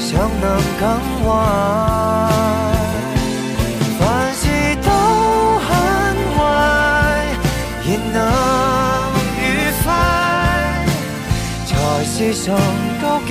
想能更坏，凡事都很坏，仍能愉快才是上高境界。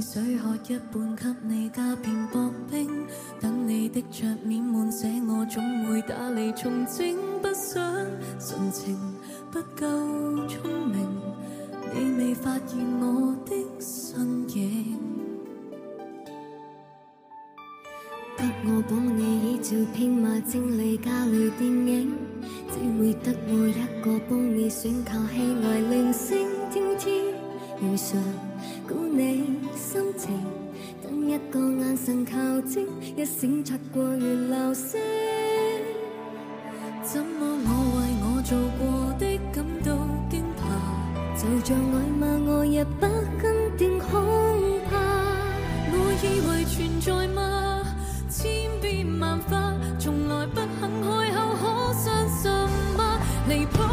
水喝一半，给你加片薄冰。等你的桌面满，写我总会打理重整。不想纯情不够聪明，你未发现我的身影。给我帮你依照编码整理家里电影，只会得我一个帮你选购戏外铃声，天天如常估你。心情等一个眼神靠近，一闪擦过如流星。怎么我为我做过的感到惊怕？就像爱骂我也不肯定，恐怕我以为存在吗？千变万化，从来不肯开口，可相信吗？离谱。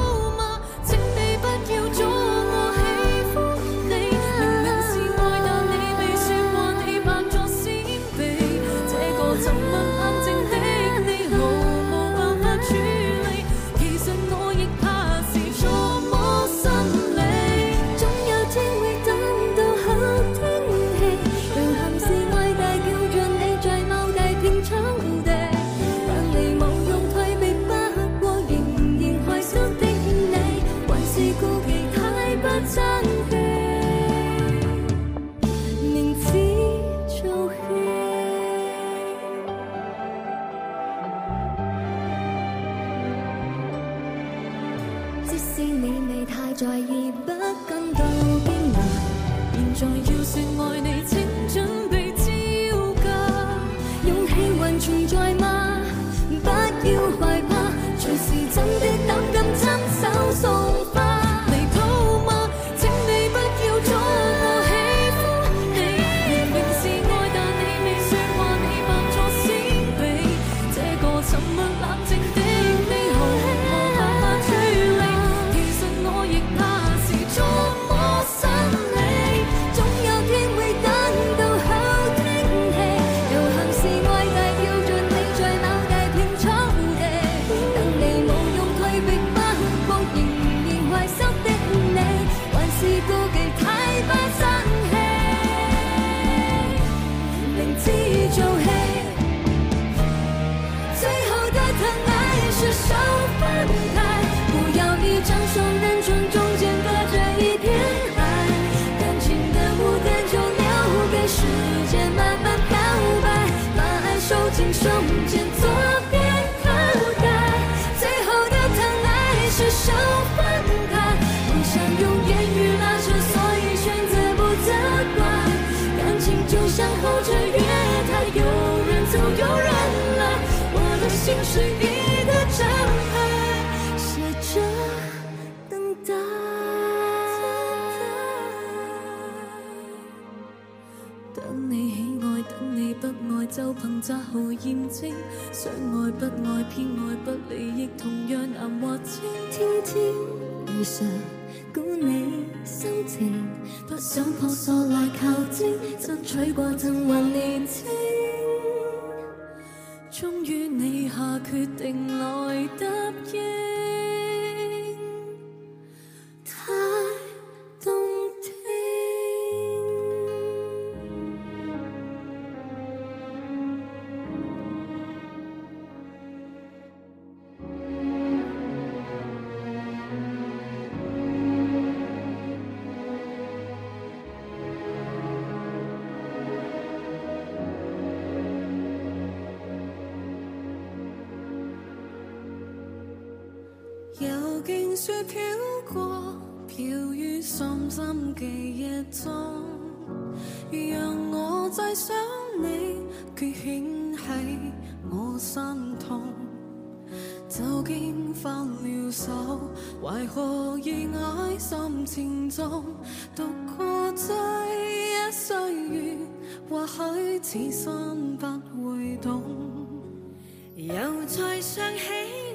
想扑索来求证，争取过曾还年轻。终于你下决定。情中独过追忆岁月，或许此生不会懂。又再想起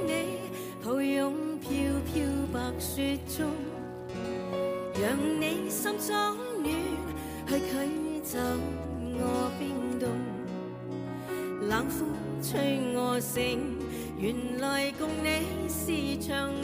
你，抱拥飘飘白雪中，让你心中暖，去驱走我冰冻。冷风吹我醒，原来共你是场。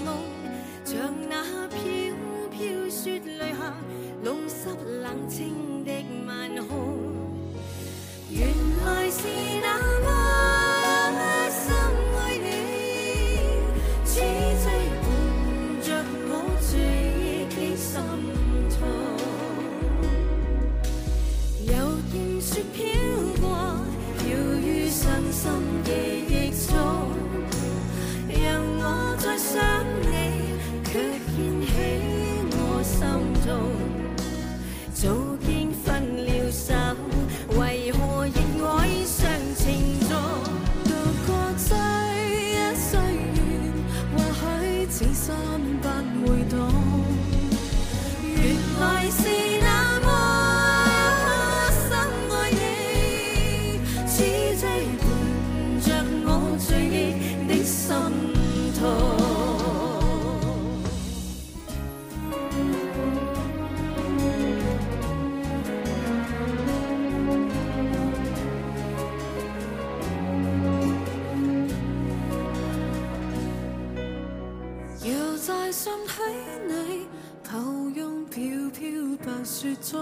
中，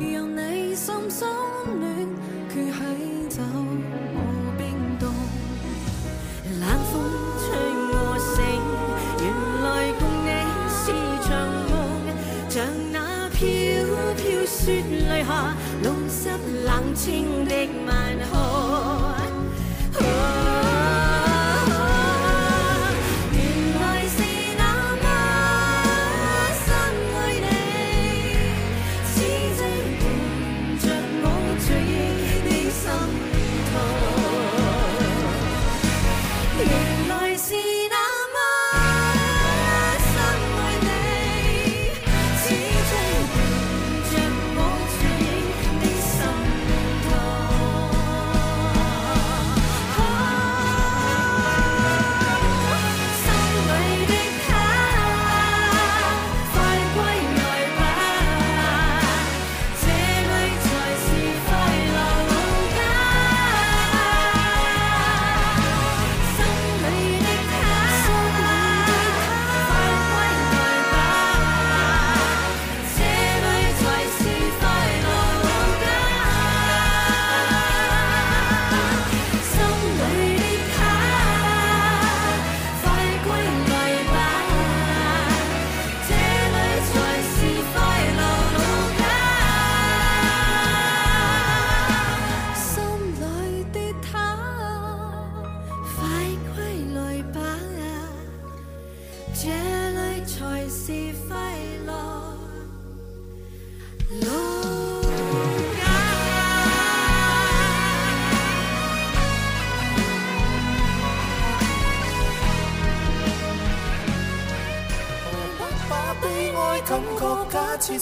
讓你心中暖，佢喺走我冰凍。冷風吹我醒，原來共你是场夢，像那飄飄雪淚下，弄濕冷清的晚空。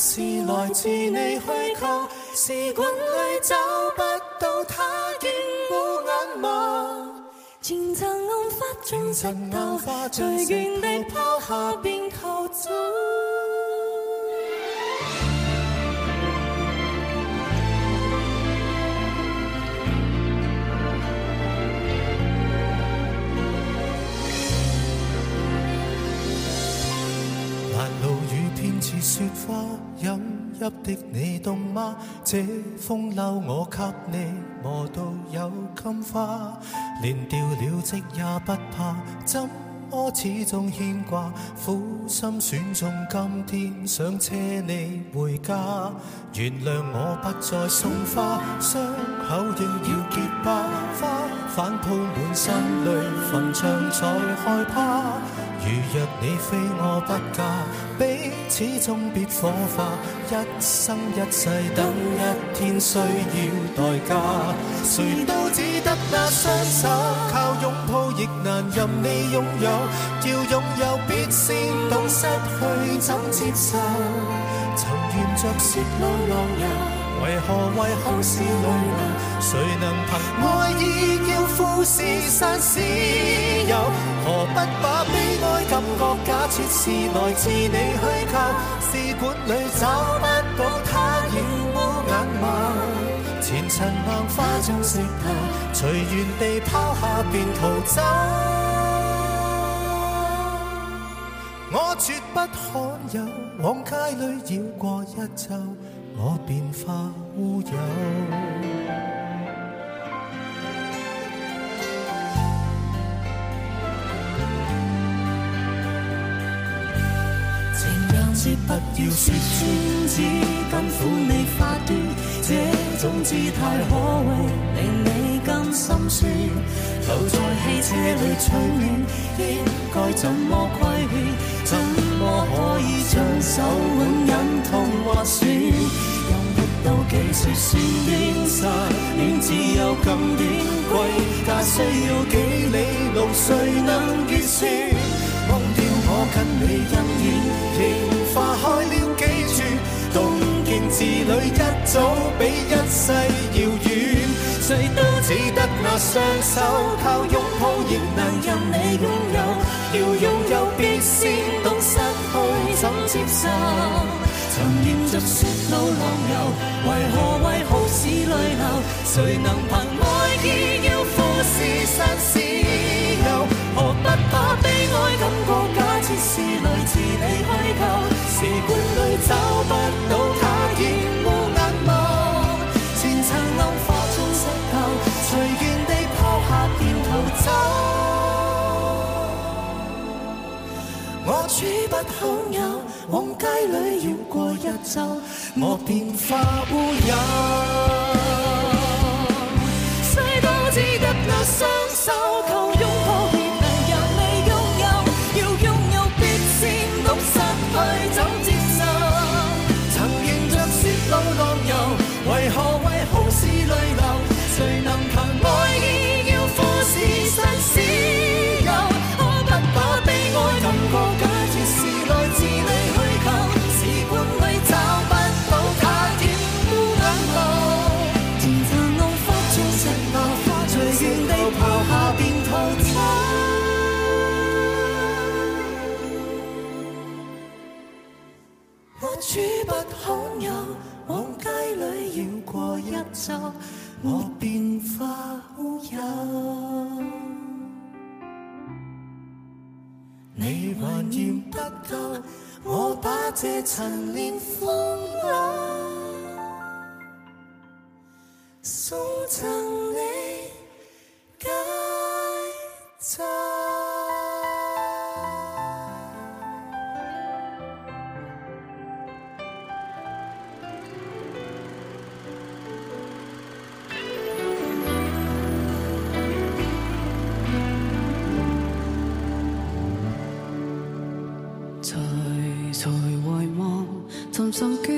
是来自你虚构，试管里找不到他惊呼眼眸。前尘暗花将石头在原地抛下。雪花飲泣的你凍嗎？這風流我給你磨到有襟花，連掉了職也不怕，怎麼始終牽掛？苦心選中今天想車你回家，原諒我不再送花，傷口應要結疤，花瓣鋪滿心裏墳場才害怕。如若你非我不嫁，彼此终必火化。一生一世等一天需要代价，谁都只得那双手，靠拥抱亦难任你拥有。要拥有，必先懂失去怎接受？曾沿着雪路浪游。为何为何是泪流？谁能凭爱意要富士山私有？何不把悲哀感觉假设是来自你虚构？试管里找不到它染污眼眸。前尘硬化像石头，随缘地抛下便逃走。我绝不罕有，往街里绕过一周。我便化乌有，情人节不要说专只甘苦你分担，这种姿态可谓令你更心酸？留在汽车里取暖，应该怎么亏欠？我可以将手腕忍痛划损，游不到几时算颠，失恋只有几段轨，但需要几里路，谁能结算？忘掉我跟你恩怨，仍化开了几串。字里一早比一世遥远。谁都只得那双手，靠拥抱亦能任你拥有。要拥有，必先懂失去怎接受。曾沿着雪路浪游，为何为好事泪流？谁能凭爱意要富士山私有？何不把悲哀感觉假设是来自你虚构？時光里找不到。厌恶眼眸，前尘怒火冲石头，随缘地抛下便逃走。我取不享有，往街里绕过一周，我便化乌有。世都只得那双手够。雨不罕有，往街里绕过一周，我便化乌有。你还嫌不够，我把这陈年风了，送赠你解咒。សង្កេត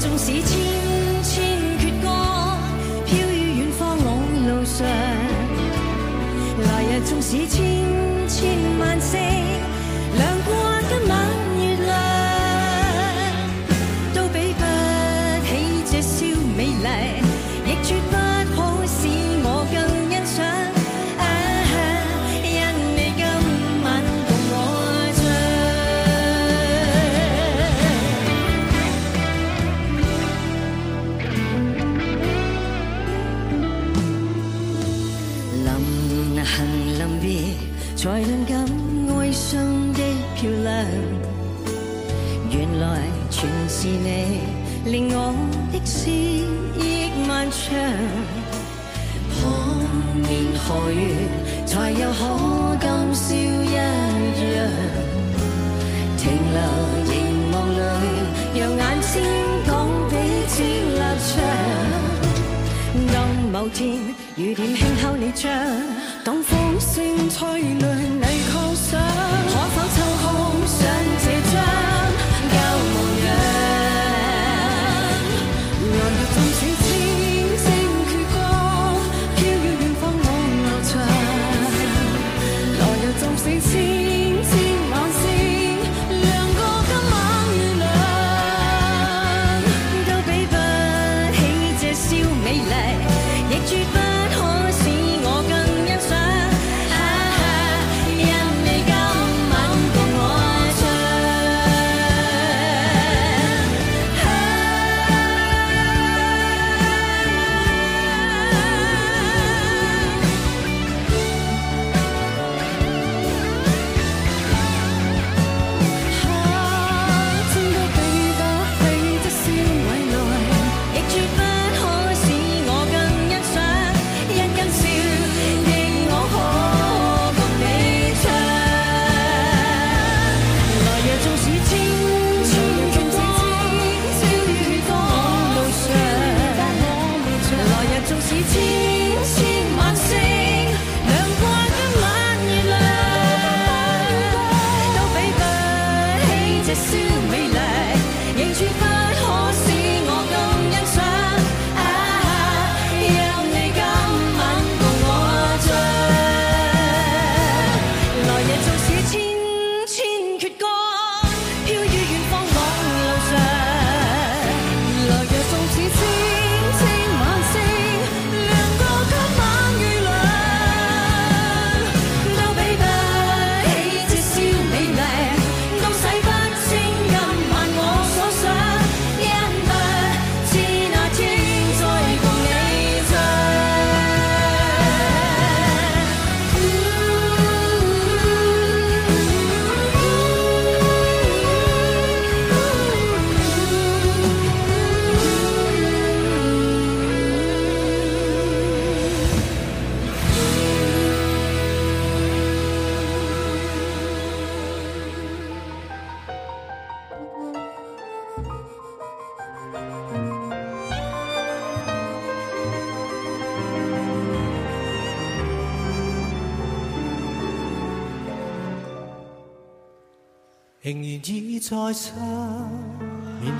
纵使千千阙歌，飘于远方我路上。来日纵使千。令我的思忆漫长，何年何月才有可今宵一样？停留凝望里，让眼睛讲彼此立场。当某天雨点轻敲你窗。在深夜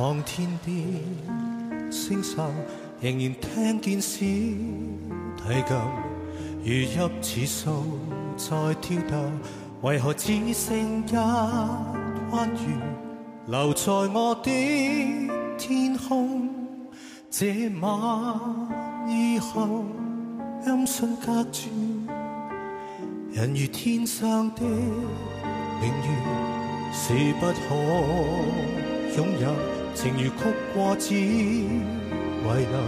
望天边星宿，仍然听见小提琴如泣似诉在跳动，为何只剩一弯月留在我的天空？这晚以后音讯隔绝，人如天上的明月。是不可擁有，情如曲过只遗留，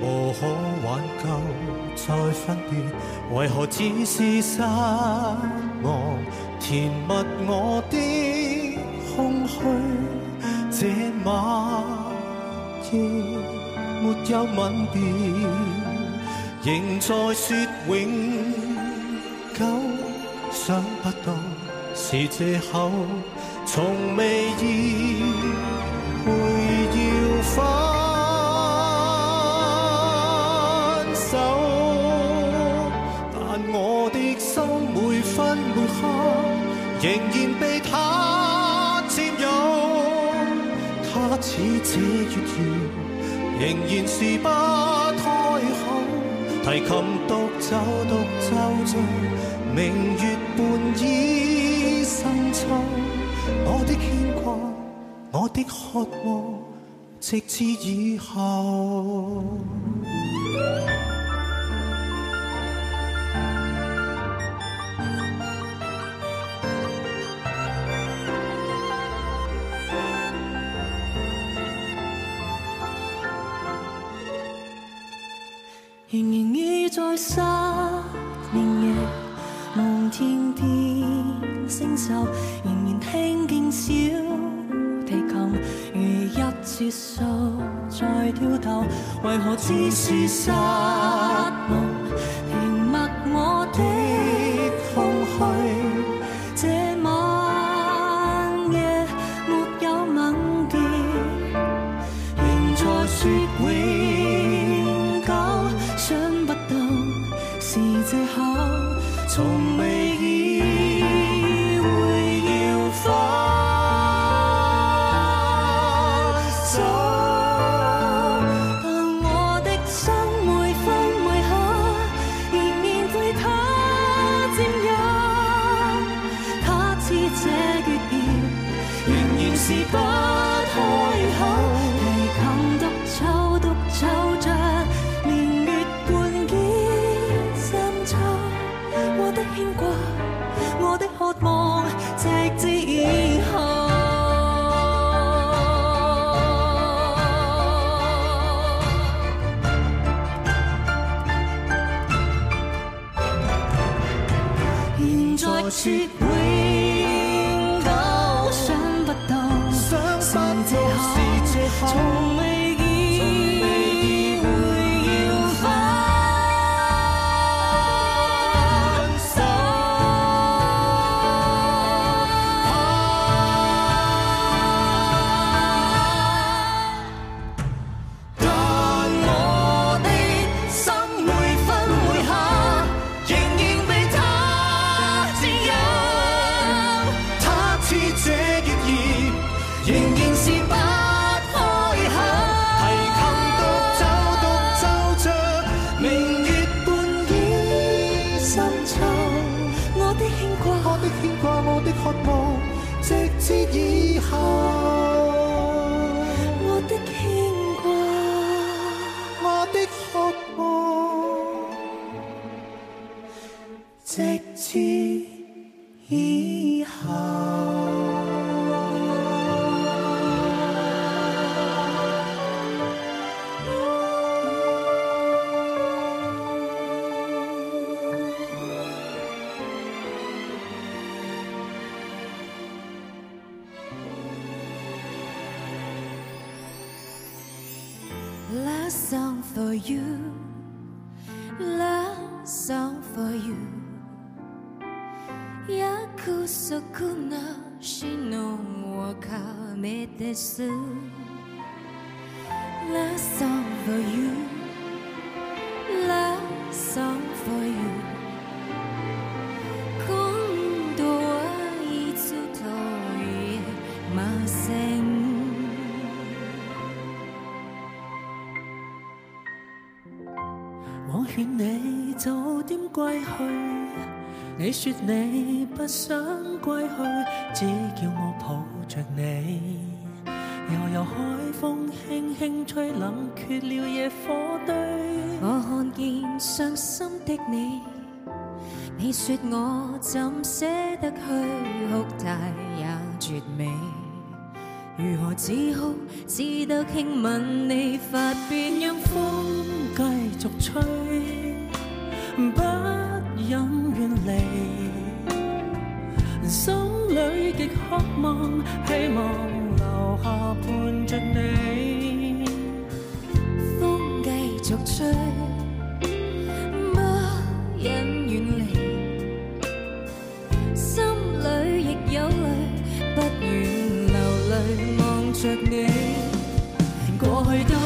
无可挽救，再分别，为何只是失望，填密我的空虚，这晚夜没有吻别，仍在说永久，想不到是借口。从未意会要分手，但我的心每分每刻仍然被他占有。他似这月圆，仍然是不太好。提琴独奏，独奏着明月半倚深秋。我的渴望，直至以后。si si sa 怎舍得去，哭大也絕美。如何止哭，只得轻吻你发边，讓風繼續吹，不忍遠離。心里極渴望，希望留下伴着你，風繼續吹。着你，过去。都。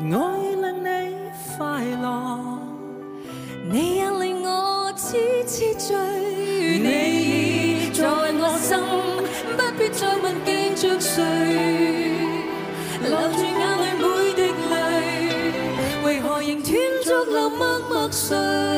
我令你快乐，你也令我痴痴醉。你已在我心，不必再问记着谁，留住眼里每滴泪，为何仍断续流默默睡？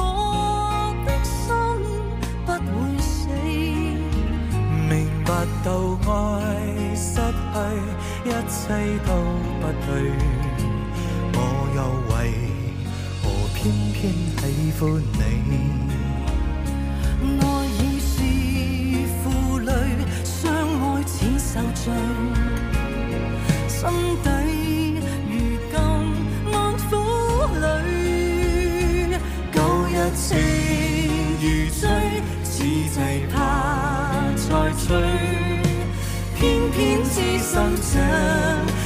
得到爱，失去一切都不对，我又为何偏偏喜欢你？爱已是负累，相爱似受罪，心底如今万苦累，旧日情如醉，此际怕再追。偏偏痴心想。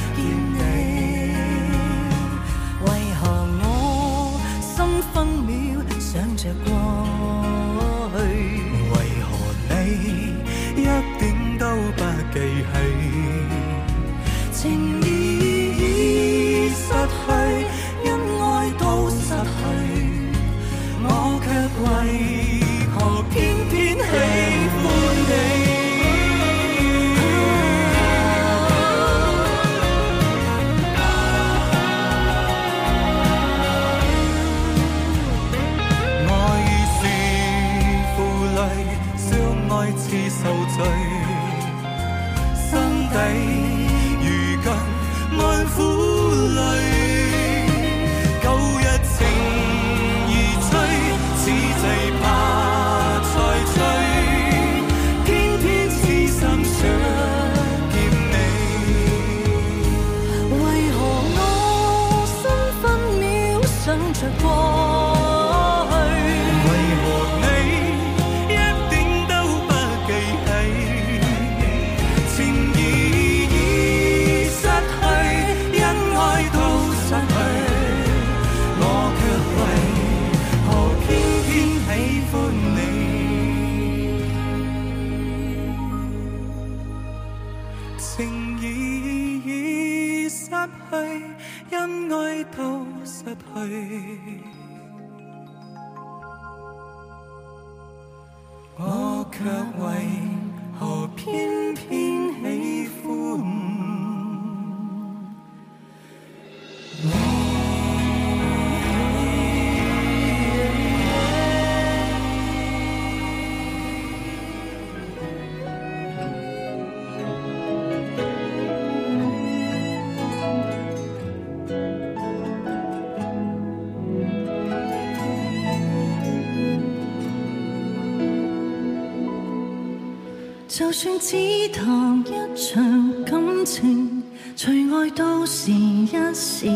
就算只谈一场感情，最爱都是一时虚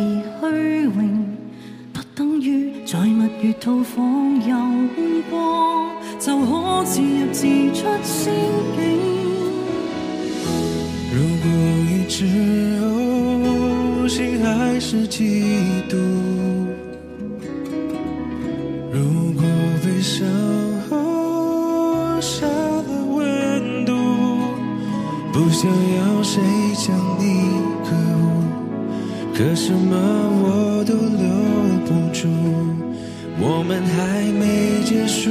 荣，不等于在蜜月套房游过，就可自入自出仙境。如果一直有心，还是嫉妒。可什么我都留不住，我们还没结束，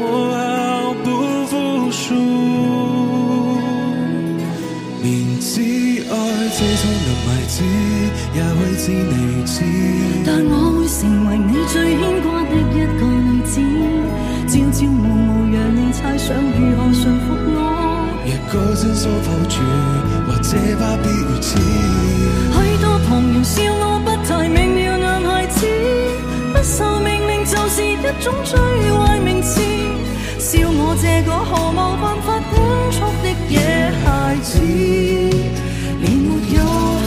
我好不服输。明知爱这种的孩子，也会知你知，但我会成为你最牵挂的一个女子，朝朝暮暮让你猜想如何驯服我。若高山所构住，或者不必如此。一种最坏名字，笑我这个毫无办法管束的野孩子，连有。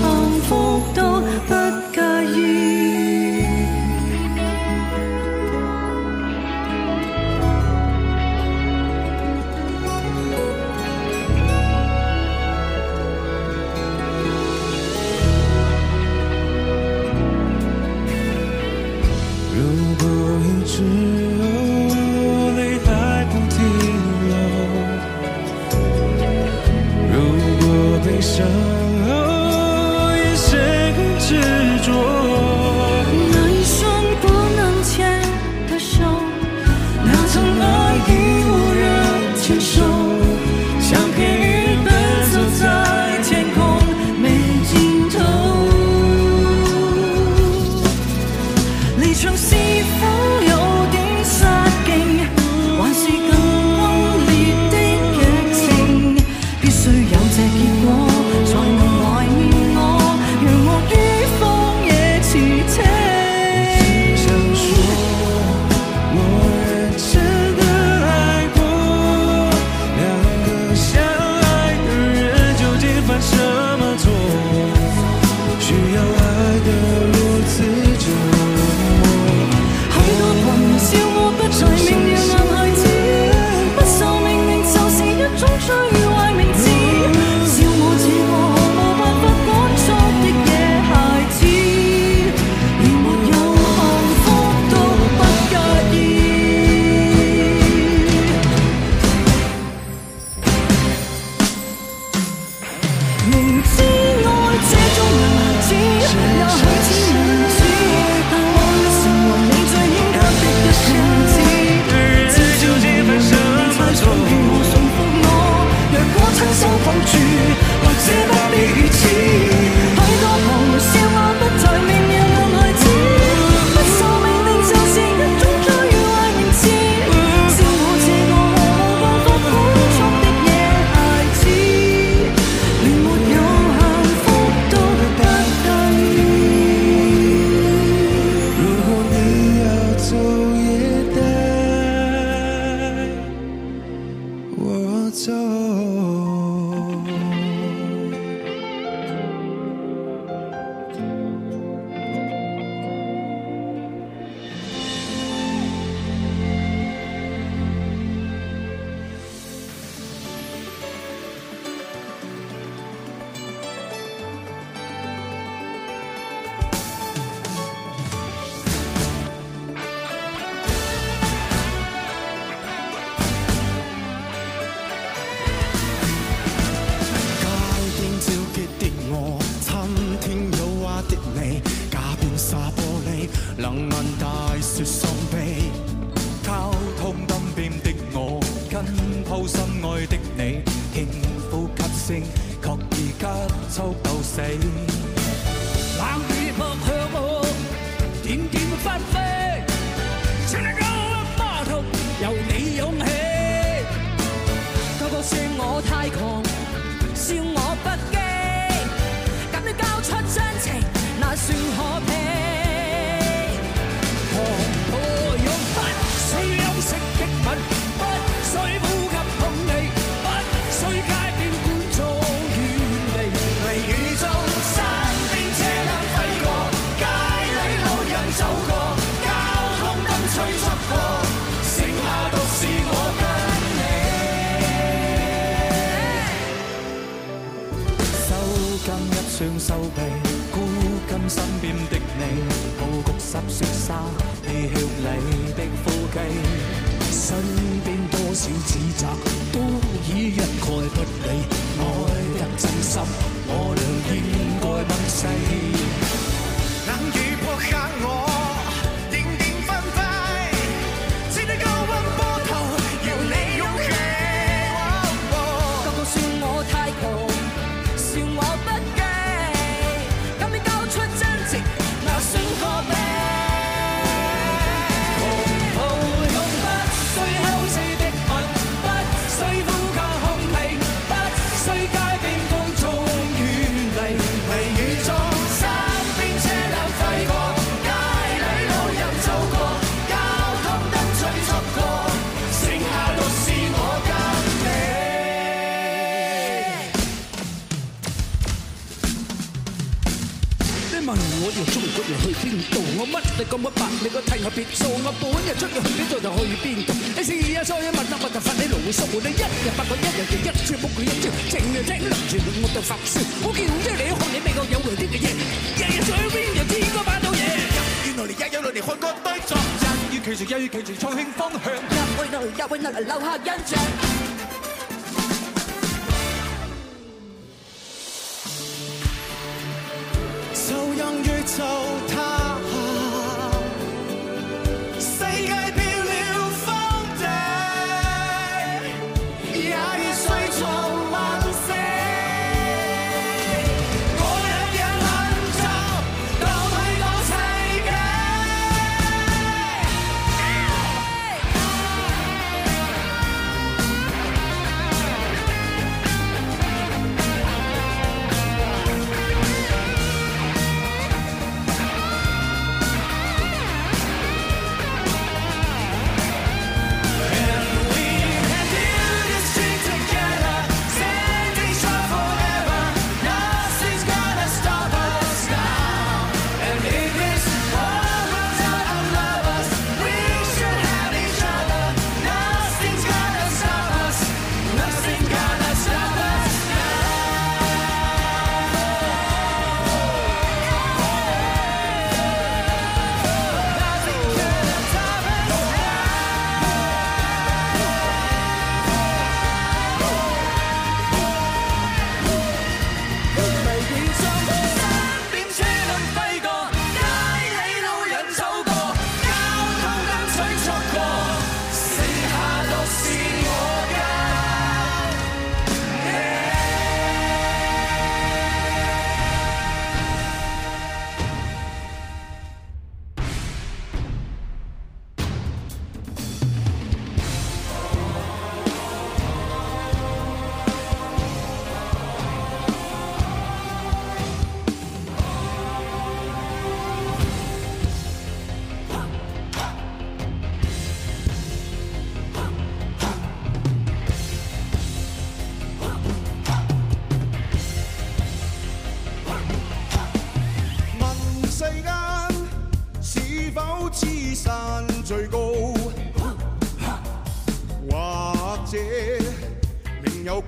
我乜你咁乜白，你个睇我别做我本日出去去边度就去边度。你试下再问啊，我就发你牢骚。你一日八个，一日赢，一朝一朝。静又听，乱我就发我叫一嚟，看你未够有亮点嘅嘢，日日想边又知个把到嘢。一来年，一愿来年，看个低潮。一遇其时，一遇其时，创兴方向。一为头，一为头，留下印象。就让宇宙。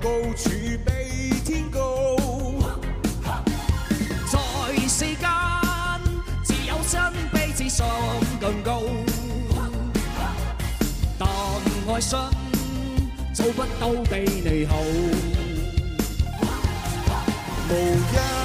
高处比天高，在世间自有心比志上更高。但爱心做不到比你好。无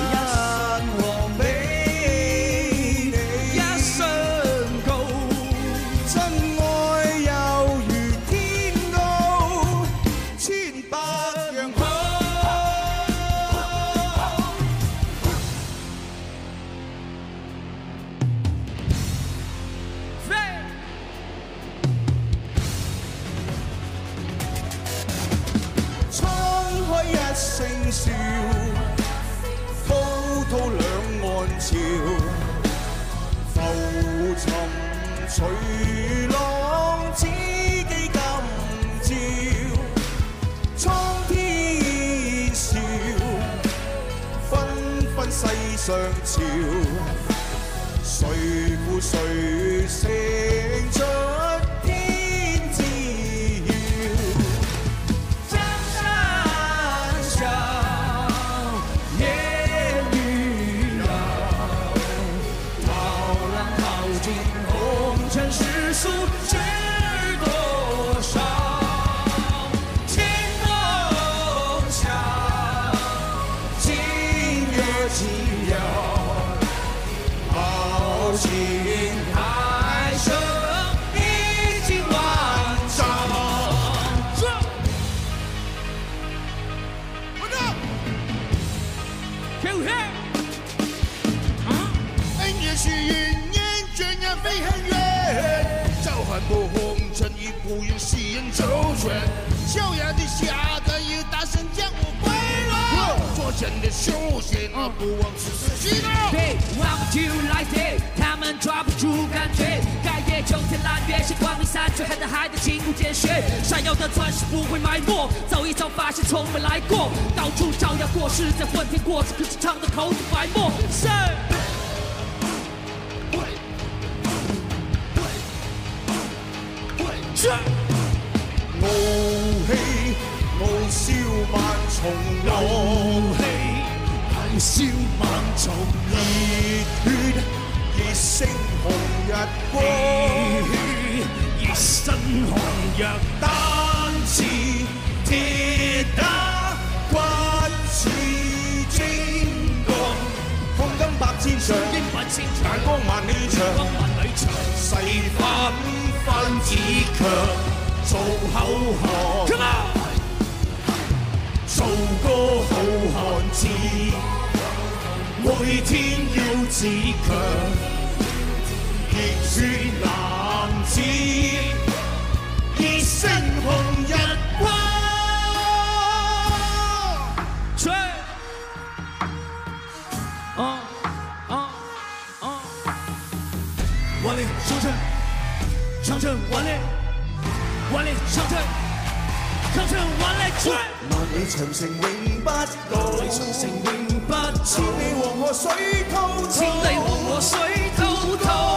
还在海的勤工见血，闪耀的钻石不会埋没。早一早发现，从没来过。到处招摇过市，在混天过日，可是唱的口吐白沫。傲气傲笑万重，浪；气傲笑万重，热血热血红日光。身强若单骑，铁打骨似精钢，钢筋百千丈，眼光万里长。世分分自强，做口行，做个好汉子，每天要自强，热血男子。一身红日光，啊啊啊！万历长城，长城万历，万历长城，长城万历，万。万里长城永不倒，万里长城永不倒，千里黄河水滔滔，千里黄河水滔滔。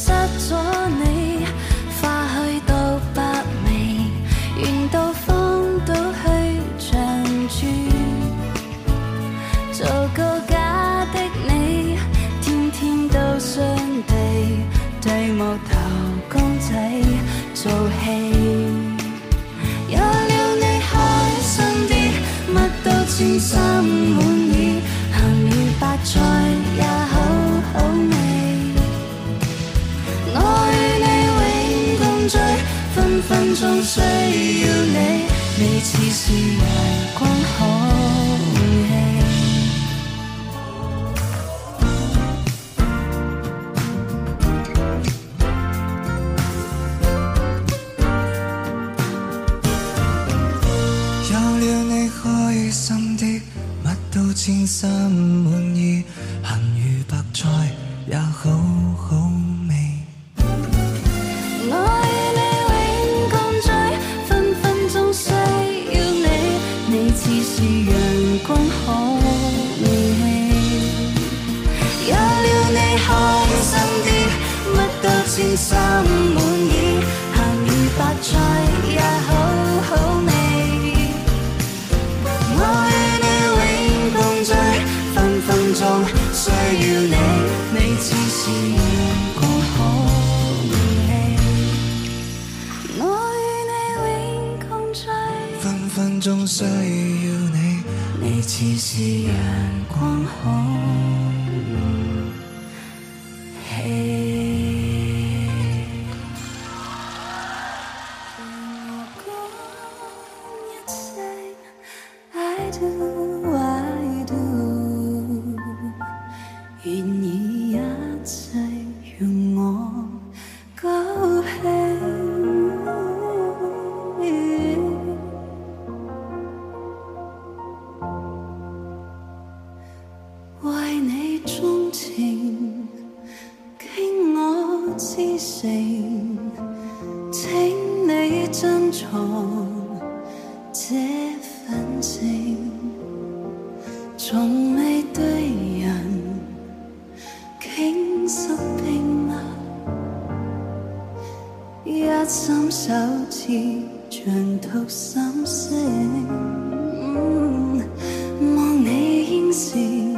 失咗你。似似是阳光好。的，终需要你，你似是阳光好。一心首次长吐心声，望你应是。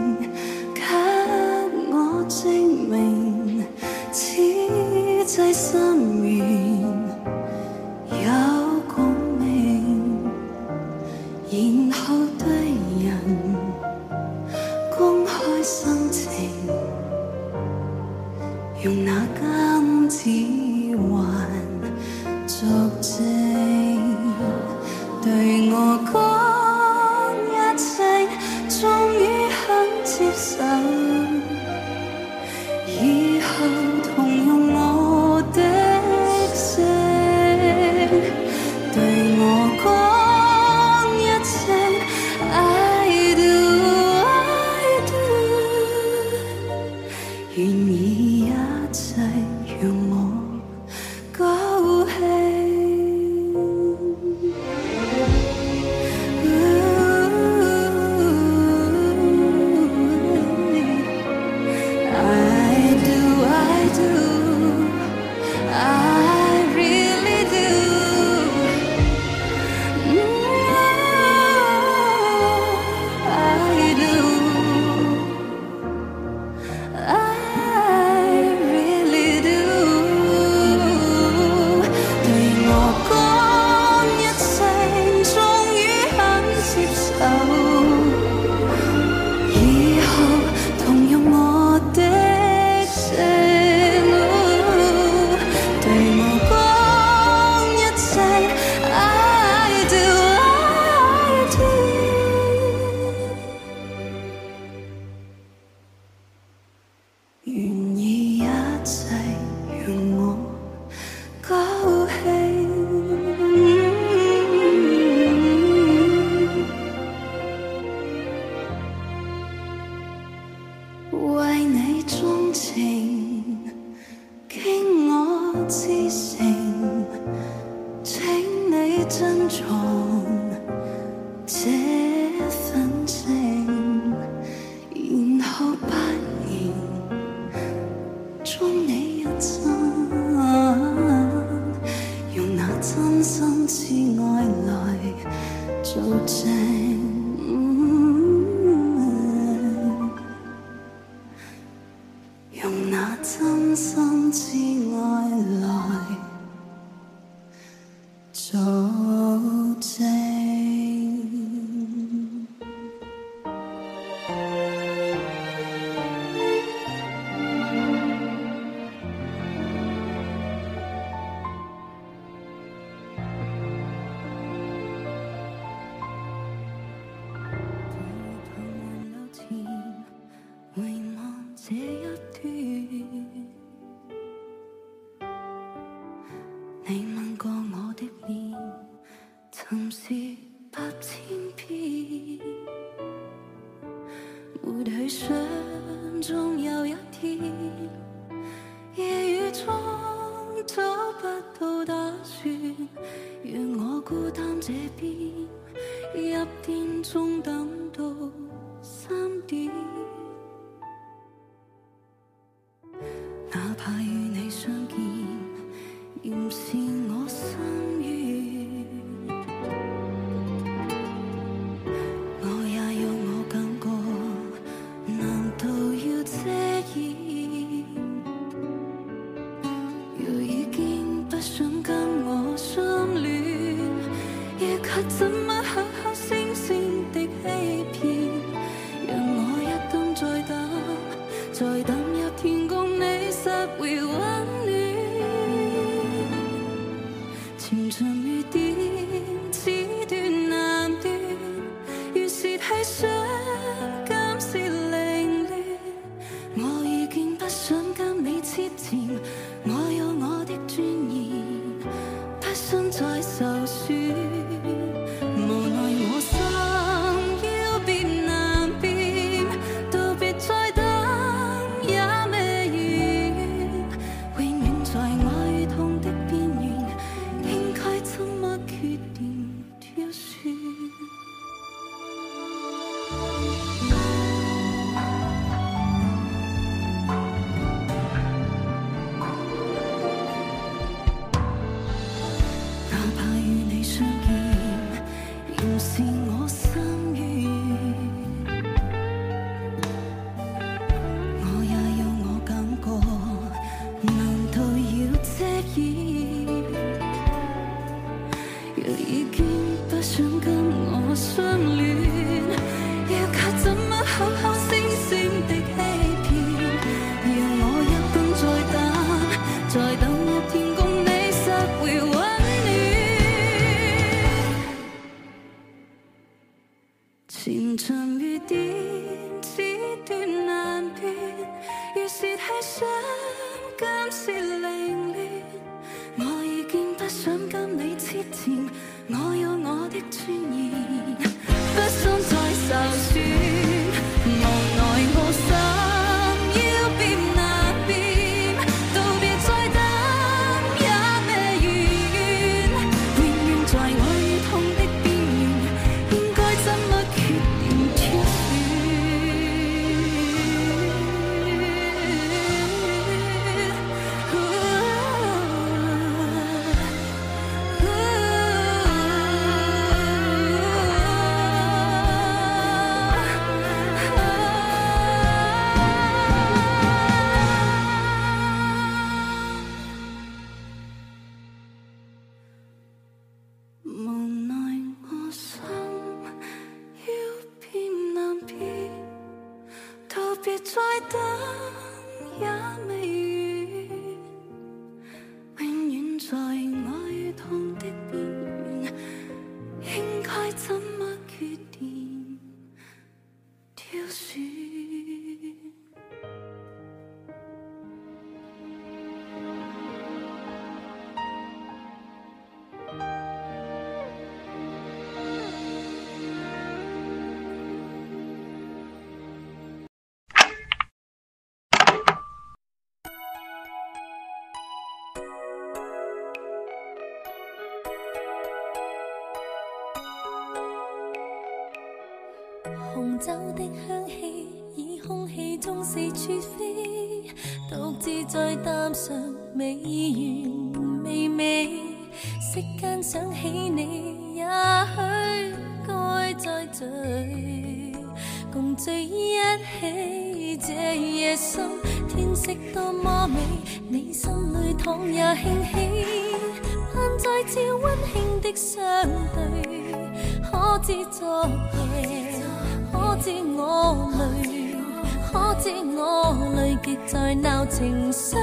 四处飞，独自在淡上未完未尾。息间想起你，也许该再聚。共聚一起，这夜深，天色多么美，你心里倘也兴起，盼再照温馨的相对。可知昨夜，可知我累？可知我累结在闹情伤。